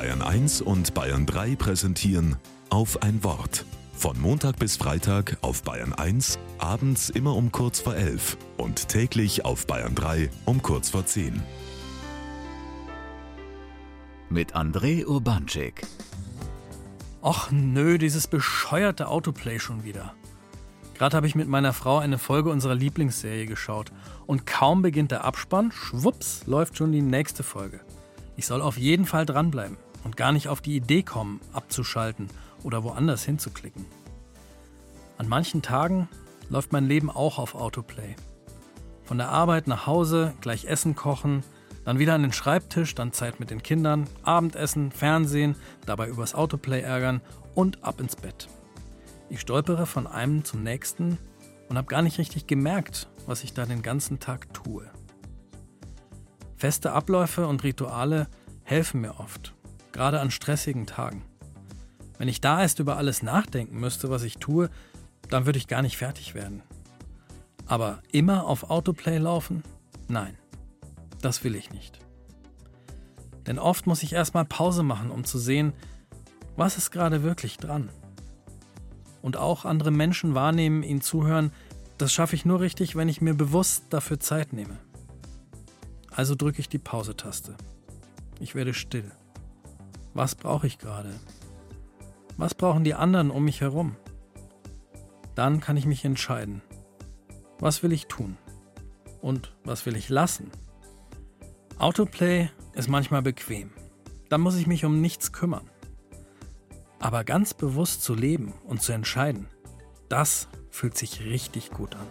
Bayern 1 und Bayern 3 präsentieren auf ein Wort. Von Montag bis Freitag auf Bayern 1, abends immer um kurz vor 11 und täglich auf Bayern 3 um kurz vor 10. Mit André Urbanczyk. Och nö, dieses bescheuerte Autoplay schon wieder. Gerade habe ich mit meiner Frau eine Folge unserer Lieblingsserie geschaut und kaum beginnt der Abspann, schwupps, läuft schon die nächste Folge. Ich soll auf jeden Fall dranbleiben und gar nicht auf die Idee kommen, abzuschalten oder woanders hinzuklicken. An manchen Tagen läuft mein Leben auch auf Autoplay. Von der Arbeit nach Hause, gleich Essen kochen, dann wieder an den Schreibtisch, dann Zeit mit den Kindern, Abendessen, Fernsehen, dabei übers Autoplay ärgern und ab ins Bett. Ich stolpere von einem zum nächsten und habe gar nicht richtig gemerkt, was ich da den ganzen Tag tue. Feste Abläufe und Rituale helfen mir oft, gerade an stressigen Tagen. Wenn ich da erst über alles nachdenken müsste, was ich tue, dann würde ich gar nicht fertig werden. Aber immer auf Autoplay laufen? Nein, das will ich nicht. Denn oft muss ich erstmal Pause machen, um zu sehen, was ist gerade wirklich dran und auch andere Menschen wahrnehmen, ihnen zuhören, das schaffe ich nur richtig, wenn ich mir bewusst dafür Zeit nehme. Also drücke ich die Pause-Taste. Ich werde still. Was brauche ich gerade? Was brauchen die anderen um mich herum? Dann kann ich mich entscheiden. Was will ich tun? Und was will ich lassen? Autoplay ist manchmal bequem. Dann muss ich mich um nichts kümmern. Aber ganz bewusst zu leben und zu entscheiden, das fühlt sich richtig gut an.